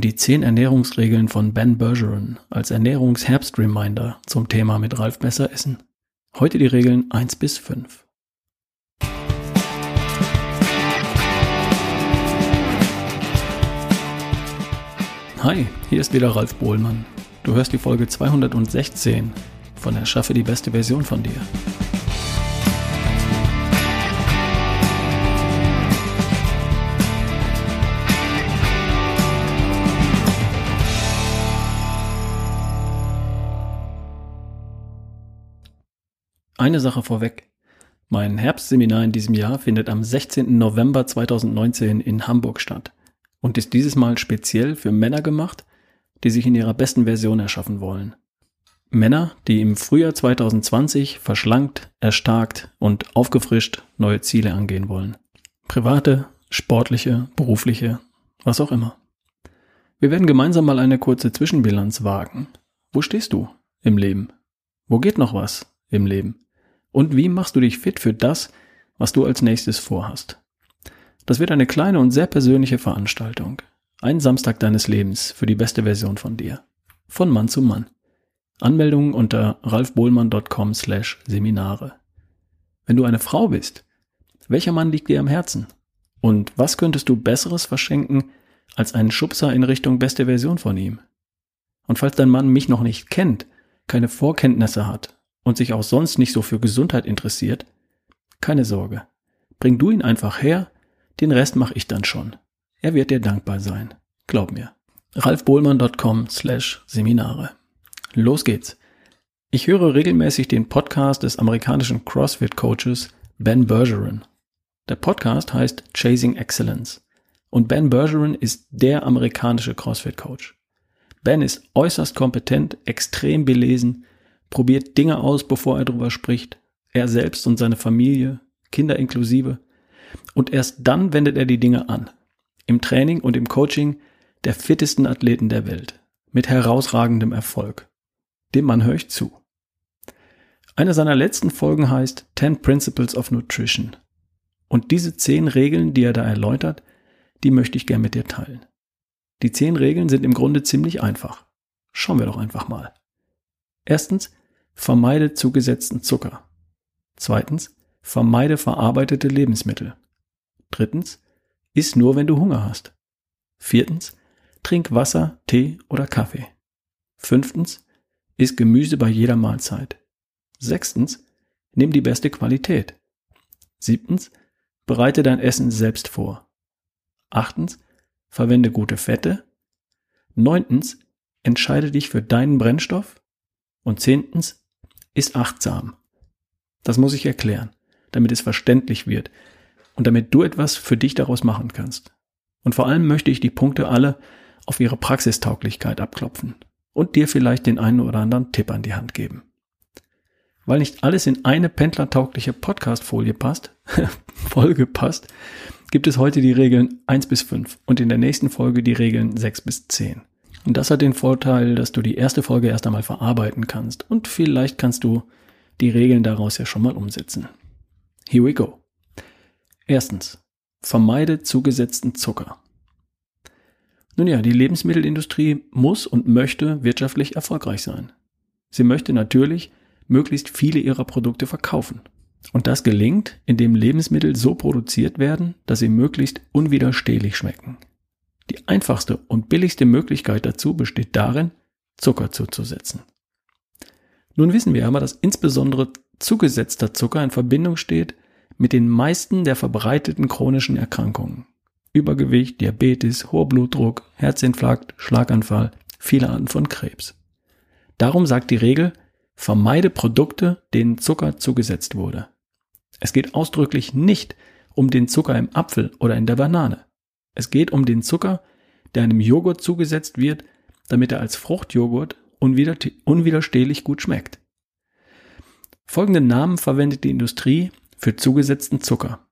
die 10 Ernährungsregeln von Ben Bergeron als Ernährungsherbst-Reminder zum Thema mit Ralf besser essen. Heute die Regeln 1 bis 5. Hi, hier ist wieder Ralf Bohlmann. Du hörst die Folge 216 von Erschaffe die beste Version von dir. Eine Sache vorweg. Mein Herbstseminar in diesem Jahr findet am 16. November 2019 in Hamburg statt und ist dieses Mal speziell für Männer gemacht, die sich in ihrer besten Version erschaffen wollen. Männer, die im Frühjahr 2020 verschlankt, erstarkt und aufgefrischt neue Ziele angehen wollen. Private, sportliche, berufliche, was auch immer. Wir werden gemeinsam mal eine kurze Zwischenbilanz wagen. Wo stehst du im Leben? Wo geht noch was im Leben? Und wie machst du dich fit für das, was du als nächstes vorhast? Das wird eine kleine und sehr persönliche Veranstaltung. Ein Samstag deines Lebens für die beste Version von dir. Von Mann zu Mann. Anmeldungen unter ralfbohlmann.com slash Seminare. Wenn du eine Frau bist, welcher Mann liegt dir am Herzen? Und was könntest du Besseres verschenken als einen Schubser in Richtung beste Version von ihm? Und falls dein Mann mich noch nicht kennt, keine Vorkenntnisse hat und sich auch sonst nicht so für Gesundheit interessiert, keine Sorge. Bring du ihn einfach her, den Rest mache ich dann schon. Er wird dir dankbar sein. Glaub mir. ralfbohlmann.com slash Seminare. Los geht's. Ich höre regelmäßig den Podcast des amerikanischen CrossFit-Coaches Ben Bergeron. Der Podcast heißt Chasing Excellence. Und Ben Bergeron ist der amerikanische CrossFit-Coach. Ben ist äußerst kompetent, extrem belesen probiert Dinge aus, bevor er darüber spricht. Er selbst und seine Familie, Kinder inklusive. Und erst dann wendet er die Dinge an. Im Training und im Coaching der fittesten Athleten der Welt. Mit herausragendem Erfolg. Dem Mann höre ich zu. Eine seiner letzten Folgen heißt 10 Principles of Nutrition. Und diese zehn Regeln, die er da erläutert, die möchte ich gern mit dir teilen. Die zehn Regeln sind im Grunde ziemlich einfach. Schauen wir doch einfach mal. Erstens, vermeide zugesetzten Zucker. Zweitens, vermeide verarbeitete Lebensmittel. Drittens, iss nur, wenn du Hunger hast. Viertens, trink Wasser, Tee oder Kaffee. Fünftens, iss Gemüse bei jeder Mahlzeit. Sechstens, nimm die beste Qualität. Siebtens, bereite dein Essen selbst vor. Achtens, verwende gute Fette. Neuntens, entscheide dich für deinen Brennstoff. Und zehntens, ist achtsam. Das muss ich erklären, damit es verständlich wird und damit du etwas für dich daraus machen kannst. Und vor allem möchte ich die Punkte alle auf ihre Praxistauglichkeit abklopfen und dir vielleicht den einen oder anderen Tipp an die Hand geben. Weil nicht alles in eine pendlertaugliche Podcast-Folie passt, Folge passt, gibt es heute die Regeln 1 bis 5 und in der nächsten Folge die Regeln 6 bis 10. Und das hat den Vorteil, dass du die erste Folge erst einmal verarbeiten kannst und vielleicht kannst du die Regeln daraus ja schon mal umsetzen. Here we go. Erstens, vermeide zugesetzten Zucker. Nun ja, die Lebensmittelindustrie muss und möchte wirtschaftlich erfolgreich sein. Sie möchte natürlich möglichst viele ihrer Produkte verkaufen. Und das gelingt, indem Lebensmittel so produziert werden, dass sie möglichst unwiderstehlich schmecken. Die einfachste und billigste Möglichkeit dazu besteht darin, Zucker zuzusetzen. Nun wissen wir aber, dass insbesondere zugesetzter Zucker in Verbindung steht mit den meisten der verbreiteten chronischen Erkrankungen. Übergewicht, Diabetes, hoher Blutdruck, Herzinfarkt, Schlaganfall, viele Arten von Krebs. Darum sagt die Regel, vermeide Produkte, denen Zucker zugesetzt wurde. Es geht ausdrücklich nicht um den Zucker im Apfel oder in der Banane. Es geht um den Zucker, der einem Joghurt zugesetzt wird, damit er als Fruchtjoghurt unwiderstehlich gut schmeckt. Folgende Namen verwendet die Industrie für zugesetzten Zucker.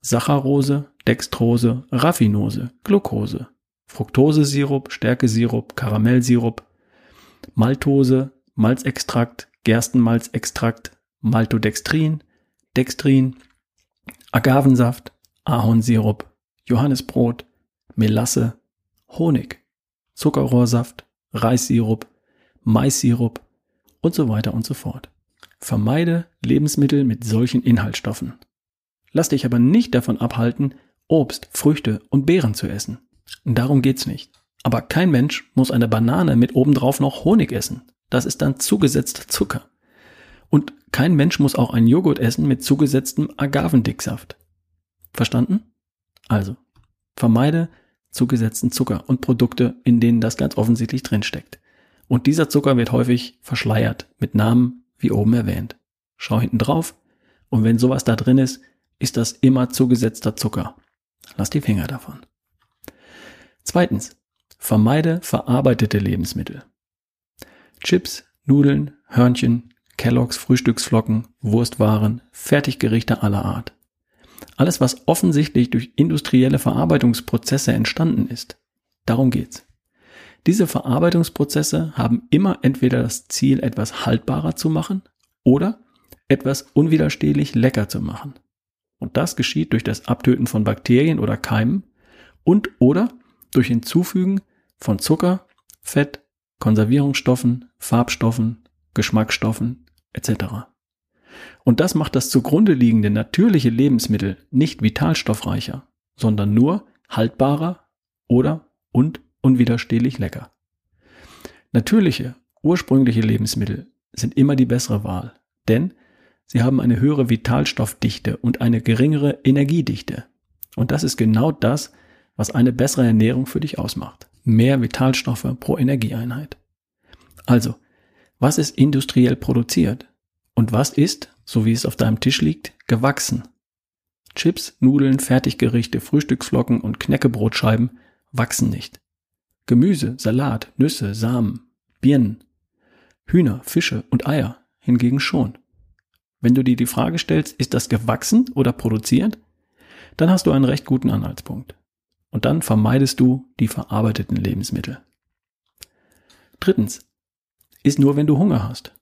Saccharose, Dextrose, Raffinose, Glucose, Fructosesirup, Stärkesirup, Karamellsirup, Maltose, Malzextrakt, Gerstenmalzextrakt, Maltodextrin, Dextrin, Agavensaft, Ahornsirup, Johannisbrot, Melasse, Honig, Zuckerrohrsaft, Reissirup, Maissirup und so weiter und so fort. Vermeide Lebensmittel mit solchen Inhaltsstoffen. Lass dich aber nicht davon abhalten, Obst, Früchte und Beeren zu essen. Darum geht's nicht. Aber kein Mensch muss eine Banane mit obendrauf noch Honig essen. Das ist dann zugesetzter Zucker. Und kein Mensch muss auch einen Joghurt essen mit zugesetztem Agavendicksaft. Verstanden? Also, vermeide zugesetzten Zucker und Produkte, in denen das ganz offensichtlich drinsteckt. Und dieser Zucker wird häufig verschleiert mit Namen wie oben erwähnt. Schau hinten drauf und wenn sowas da drin ist, ist das immer zugesetzter Zucker. Lass die Finger davon. Zweitens, vermeide verarbeitete Lebensmittel. Chips, Nudeln, Hörnchen, Kelloggs Frühstücksflocken, Wurstwaren, Fertiggerichte aller Art. Alles, was offensichtlich durch industrielle Verarbeitungsprozesse entstanden ist. Darum geht's. Diese Verarbeitungsprozesse haben immer entweder das Ziel, etwas haltbarer zu machen oder etwas unwiderstehlich lecker zu machen. Und das geschieht durch das Abtöten von Bakterien oder Keimen und oder durch Hinzufügen von Zucker, Fett, Konservierungsstoffen, Farbstoffen, Geschmacksstoffen etc. Und das macht das zugrunde liegende natürliche Lebensmittel nicht vitalstoffreicher, sondern nur haltbarer oder und unwiderstehlich lecker. Natürliche, ursprüngliche Lebensmittel sind immer die bessere Wahl, denn sie haben eine höhere Vitalstoffdichte und eine geringere Energiedichte. Und das ist genau das, was eine bessere Ernährung für dich ausmacht. Mehr Vitalstoffe pro Energieeinheit. Also, was ist industriell produziert? Und was ist, so wie es auf deinem Tisch liegt, gewachsen? Chips, Nudeln, Fertiggerichte, Frühstücksflocken und Knäckebrotscheiben wachsen nicht. Gemüse, Salat, Nüsse, Samen, Birnen, Hühner, Fische und Eier hingegen schon. Wenn du dir die Frage stellst, ist das gewachsen oder produziert, dann hast du einen recht guten Anhaltspunkt. Und dann vermeidest du die verarbeiteten Lebensmittel. Drittens, ist nur, wenn du Hunger hast.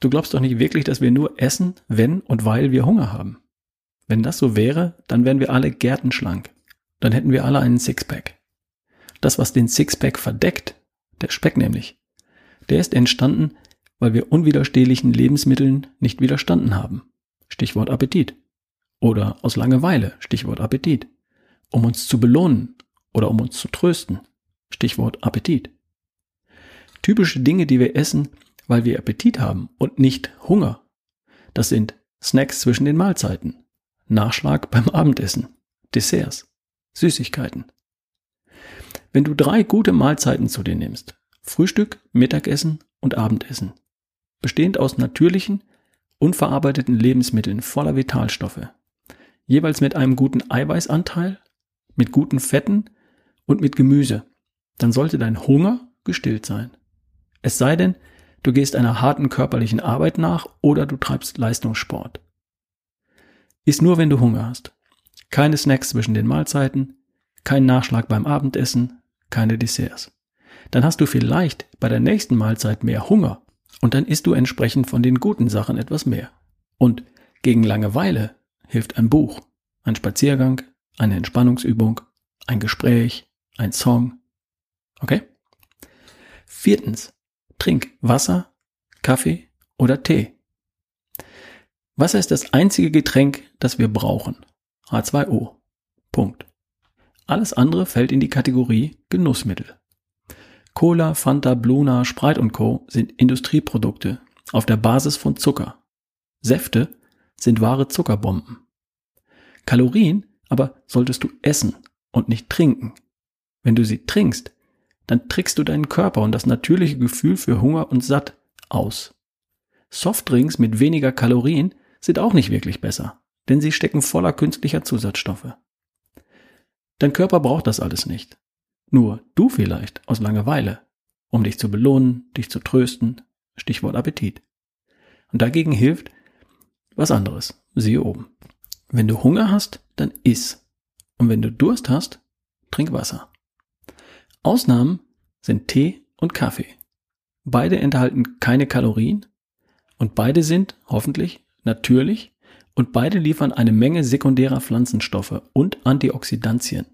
Du glaubst doch nicht wirklich, dass wir nur essen, wenn und weil wir Hunger haben. Wenn das so wäre, dann wären wir alle gärtenschlank. Dann hätten wir alle einen Sixpack. Das, was den Sixpack verdeckt, der Speck nämlich, der ist entstanden, weil wir unwiderstehlichen Lebensmitteln nicht widerstanden haben. Stichwort Appetit. Oder aus Langeweile. Stichwort Appetit. Um uns zu belohnen oder um uns zu trösten. Stichwort Appetit. Typische Dinge, die wir essen, weil wir Appetit haben und nicht Hunger. Das sind Snacks zwischen den Mahlzeiten, Nachschlag beim Abendessen, Desserts, Süßigkeiten. Wenn du drei gute Mahlzeiten zu dir nimmst, Frühstück, Mittagessen und Abendessen, bestehend aus natürlichen, unverarbeiteten Lebensmitteln voller Vitalstoffe, jeweils mit einem guten Eiweißanteil, mit guten Fetten und mit Gemüse, dann sollte dein Hunger gestillt sein. Es sei denn, du gehst einer harten körperlichen Arbeit nach oder du treibst Leistungssport. Iss nur, wenn du Hunger hast. Keine Snacks zwischen den Mahlzeiten, kein Nachschlag beim Abendessen, keine Desserts. Dann hast du vielleicht bei der nächsten Mahlzeit mehr Hunger und dann isst du entsprechend von den guten Sachen etwas mehr. Und gegen Langeweile hilft ein Buch, ein Spaziergang, eine Entspannungsübung, ein Gespräch, ein Song. Okay? Viertens, Trink Wasser, Kaffee oder Tee. Wasser ist das einzige Getränk, das wir brauchen. H2O. Punkt. Alles andere fällt in die Kategorie Genussmittel. Cola, Fanta, Bluna, Sprite und Co. sind Industrieprodukte auf der Basis von Zucker. Säfte sind wahre Zuckerbomben. Kalorien aber solltest du essen und nicht trinken. Wenn du sie trinkst, dann trickst du deinen Körper und das natürliche Gefühl für Hunger und Satt aus. Softdrinks mit weniger Kalorien sind auch nicht wirklich besser, denn sie stecken voller künstlicher Zusatzstoffe. Dein Körper braucht das alles nicht. Nur du vielleicht aus Langeweile, um dich zu belohnen, dich zu trösten, Stichwort Appetit. Und dagegen hilft was anderes, siehe oben. Wenn du Hunger hast, dann iss. Und wenn du Durst hast, trink Wasser. Ausnahmen sind Tee und Kaffee. Beide enthalten keine Kalorien und beide sind hoffentlich natürlich und beide liefern eine Menge sekundärer Pflanzenstoffe und Antioxidantien.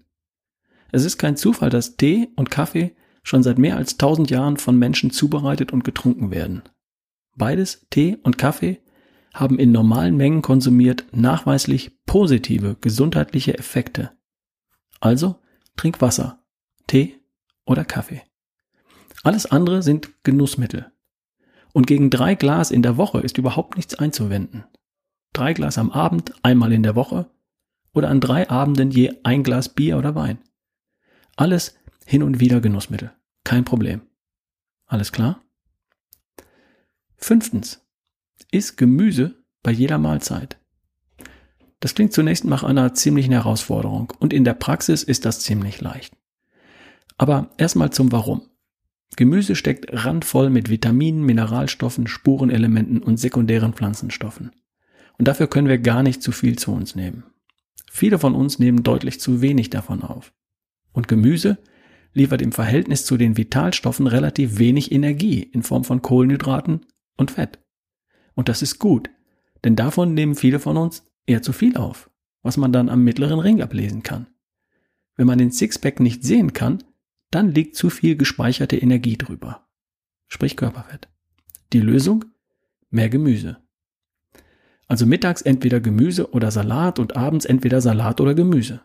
Es ist kein Zufall, dass Tee und Kaffee schon seit mehr als tausend Jahren von Menschen zubereitet und getrunken werden. Beides, Tee und Kaffee, haben in normalen Mengen konsumiert nachweislich positive gesundheitliche Effekte. Also trink Wasser, Tee oder Kaffee. Alles andere sind Genussmittel. Und gegen drei Glas in der Woche ist überhaupt nichts einzuwenden. Drei Glas am Abend, einmal in der Woche oder an drei Abenden je ein Glas Bier oder Wein. Alles hin und wieder Genussmittel. Kein Problem. Alles klar? Fünftens. Iss Gemüse bei jeder Mahlzeit. Das klingt zunächst nach einer ziemlichen Herausforderung und in der Praxis ist das ziemlich leicht. Aber erstmal zum Warum. Gemüse steckt randvoll mit Vitaminen, Mineralstoffen, Spurenelementen und sekundären Pflanzenstoffen. Und dafür können wir gar nicht zu viel zu uns nehmen. Viele von uns nehmen deutlich zu wenig davon auf. Und Gemüse liefert im Verhältnis zu den Vitalstoffen relativ wenig Energie in Form von Kohlenhydraten und Fett. Und das ist gut, denn davon nehmen viele von uns eher zu viel auf, was man dann am mittleren Ring ablesen kann. Wenn man den Sixpack nicht sehen kann, dann liegt zu viel gespeicherte Energie drüber. Sprich Körperfett. Die Lösung? Mehr Gemüse. Also mittags entweder Gemüse oder Salat und abends entweder Salat oder Gemüse.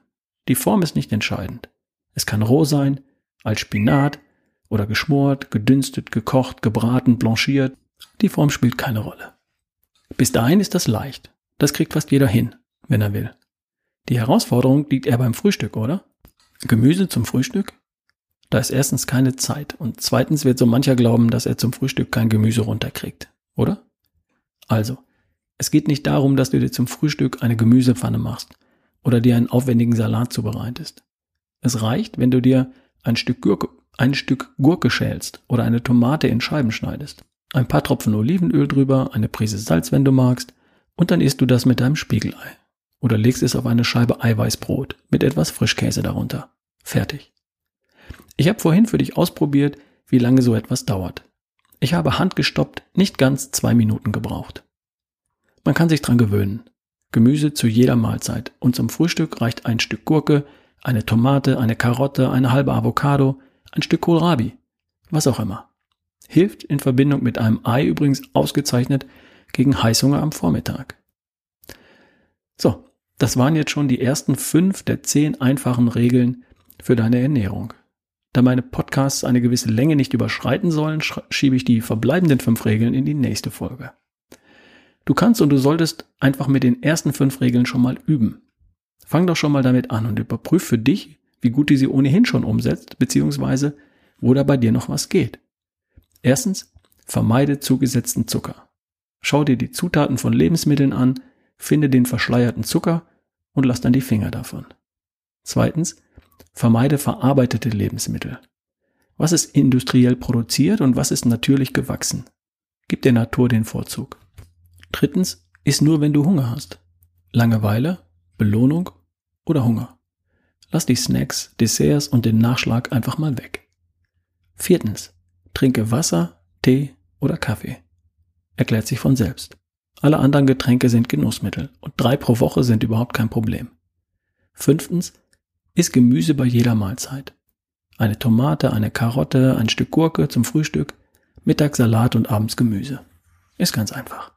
Die Form ist nicht entscheidend. Es kann roh sein, als Spinat oder geschmort, gedünstet, gekocht, gebraten, blanchiert. Die Form spielt keine Rolle. Bis dahin ist das leicht. Das kriegt fast jeder hin, wenn er will. Die Herausforderung liegt eher beim Frühstück, oder? Gemüse zum Frühstück? Da ist erstens keine Zeit und zweitens wird so mancher glauben, dass er zum Frühstück kein Gemüse runterkriegt, oder? Also, es geht nicht darum, dass du dir zum Frühstück eine Gemüsepfanne machst oder dir einen aufwendigen Salat zubereitest. Es reicht, wenn du dir ein Stück Gurke, ein Stück Gurke schälst oder eine Tomate in Scheiben schneidest. Ein paar Tropfen Olivenöl drüber, eine Prise Salz, wenn du magst, und dann isst du das mit deinem Spiegelei. Oder legst es auf eine Scheibe Eiweißbrot mit etwas Frischkäse darunter. Fertig. Ich habe vorhin für dich ausprobiert, wie lange so etwas dauert. Ich habe handgestoppt nicht ganz zwei Minuten gebraucht. Man kann sich dran gewöhnen. Gemüse zu jeder Mahlzeit und zum Frühstück reicht ein Stück Gurke, eine Tomate, eine Karotte, eine halbe Avocado, ein Stück Kohlrabi, was auch immer. Hilft in Verbindung mit einem Ei übrigens ausgezeichnet gegen Heißhunger am Vormittag. So, das waren jetzt schon die ersten fünf der zehn einfachen Regeln für deine Ernährung. Da meine Podcasts eine gewisse Länge nicht überschreiten sollen, schiebe ich die verbleibenden fünf Regeln in die nächste Folge. Du kannst und du solltest einfach mit den ersten fünf Regeln schon mal üben. Fang doch schon mal damit an und überprüf für dich, wie gut du sie ohnehin schon umsetzt, beziehungsweise wo da bei dir noch was geht. Erstens, vermeide zugesetzten Zucker. Schau dir die Zutaten von Lebensmitteln an, finde den verschleierten Zucker und lass dann die Finger davon. Zweitens, vermeide verarbeitete Lebensmittel. Was ist industriell produziert und was ist natürlich gewachsen? Gib der Natur den Vorzug. Drittens, iss nur, wenn du Hunger hast. Langeweile, Belohnung oder Hunger. Lass die Snacks, Desserts und den Nachschlag einfach mal weg. Viertens, trinke Wasser, Tee oder Kaffee. Erklärt sich von selbst. Alle anderen Getränke sind Genussmittel und drei pro Woche sind überhaupt kein Problem. Fünftens, iss Gemüse bei jeder Mahlzeit. Eine Tomate, eine Karotte, ein Stück Gurke zum Frühstück, Mittags Salat und abends Gemüse. Ist ganz einfach.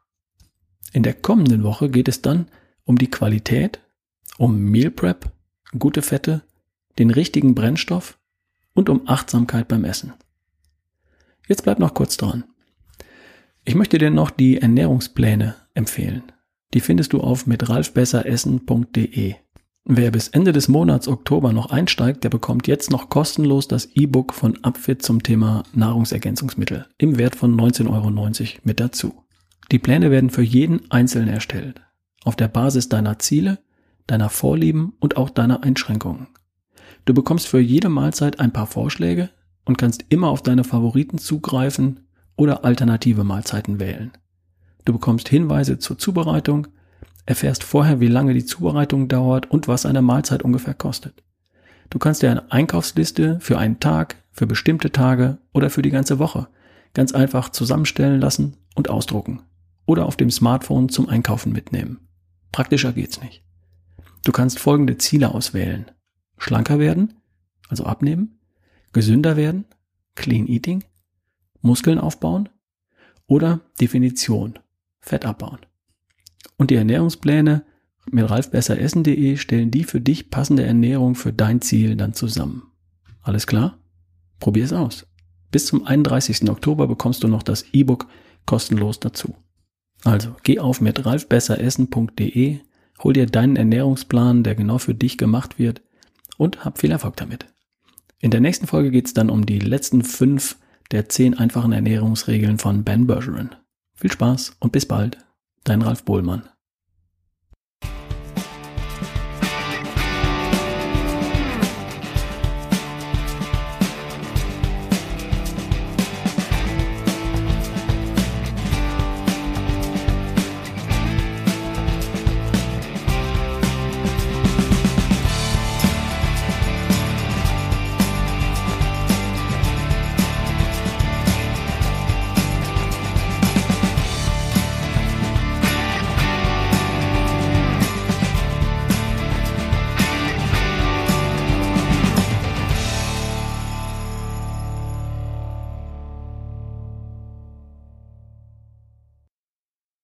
In der kommenden Woche geht es dann um die Qualität, um Meal Prep, gute Fette, den richtigen Brennstoff und um Achtsamkeit beim Essen. Jetzt bleib noch kurz dran. Ich möchte dir noch die Ernährungspläne empfehlen. Die findest du auf mitralfbesseressen.de. Wer bis Ende des Monats Oktober noch einsteigt, der bekommt jetzt noch kostenlos das E-Book von Upfit zum Thema Nahrungsergänzungsmittel im Wert von 19,90 Euro mit dazu. Die Pläne werden für jeden einzeln erstellt, auf der Basis deiner Ziele, deiner Vorlieben und auch deiner Einschränkungen. Du bekommst für jede Mahlzeit ein paar Vorschläge und kannst immer auf deine Favoriten zugreifen oder alternative Mahlzeiten wählen. Du bekommst Hinweise zur Zubereitung, erfährst vorher, wie lange die Zubereitung dauert und was eine Mahlzeit ungefähr kostet. Du kannst dir eine Einkaufsliste für einen Tag, für bestimmte Tage oder für die ganze Woche ganz einfach zusammenstellen lassen und ausdrucken oder auf dem Smartphone zum Einkaufen mitnehmen. Praktischer geht's nicht. Du kannst folgende Ziele auswählen. Schlanker werden, also abnehmen, gesünder werden, clean eating, Muskeln aufbauen oder Definition, Fett abbauen. Und die Ernährungspläne mit ralfbesseressen.de stellen die für dich passende Ernährung für dein Ziel dann zusammen. Alles klar? Probier es aus. Bis zum 31. Oktober bekommst du noch das E-Book kostenlos dazu. Also geh auf mit ralfbesseressen.de, hol dir deinen Ernährungsplan, der genau für dich gemacht wird und hab viel Erfolg damit. In der nächsten Folge geht es dann um die letzten fünf der zehn einfachen Ernährungsregeln von Ben Bergeron. Viel Spaß und bis bald, dein Ralf Bohlmann.